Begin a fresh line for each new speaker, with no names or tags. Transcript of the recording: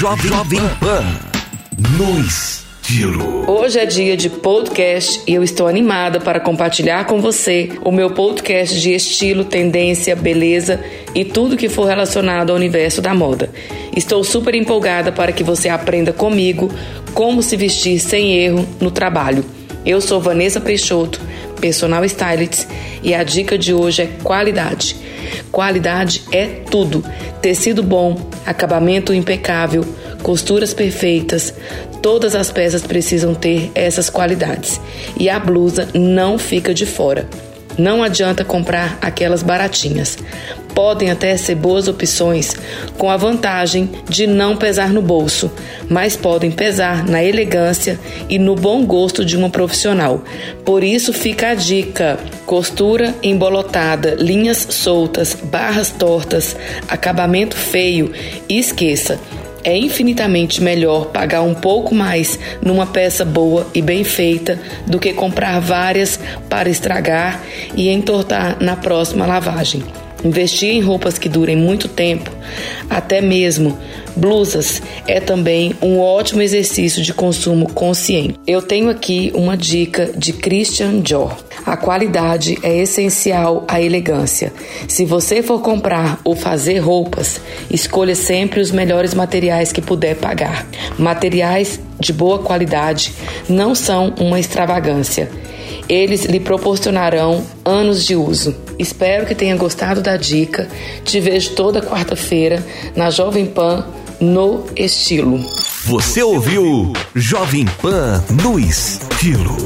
Jovem, Jovem Pan. No estilo.
Hoje é dia de podcast e eu estou animada para compartilhar com você o meu podcast de estilo, tendência, beleza e tudo que for relacionado ao universo da moda. Estou super empolgada para que você aprenda comigo como se vestir sem erro no trabalho. Eu sou Vanessa Peixoto, personal stylist, e a dica de hoje é qualidade. Qualidade é tudo: tecido bom, acabamento impecável, costuras perfeitas. Todas as peças precisam ter essas qualidades e a blusa não fica de fora. Não adianta comprar aquelas baratinhas. Podem até ser boas opções, com a vantagem de não pesar no bolso, mas podem pesar na elegância e no bom gosto de uma profissional. Por isso fica a dica: costura embolotada, linhas soltas, barras tortas, acabamento feio e esqueça. É infinitamente melhor pagar um pouco mais numa peça boa e bem feita do que comprar várias para estragar e entortar na próxima lavagem. Investir em roupas que durem muito tempo, até mesmo blusas, é também um ótimo exercício de consumo consciente. Eu tenho aqui uma dica de Christian Dior. A qualidade é essencial à elegância. Se você for comprar ou fazer roupas, escolha sempre os melhores materiais que puder pagar. Materiais de boa qualidade não são uma extravagância eles lhe proporcionarão anos de uso. Espero que tenha gostado da dica. Te vejo toda quarta-feira na Jovem Pan no estilo.
Você ouviu Jovem Pan no estilo.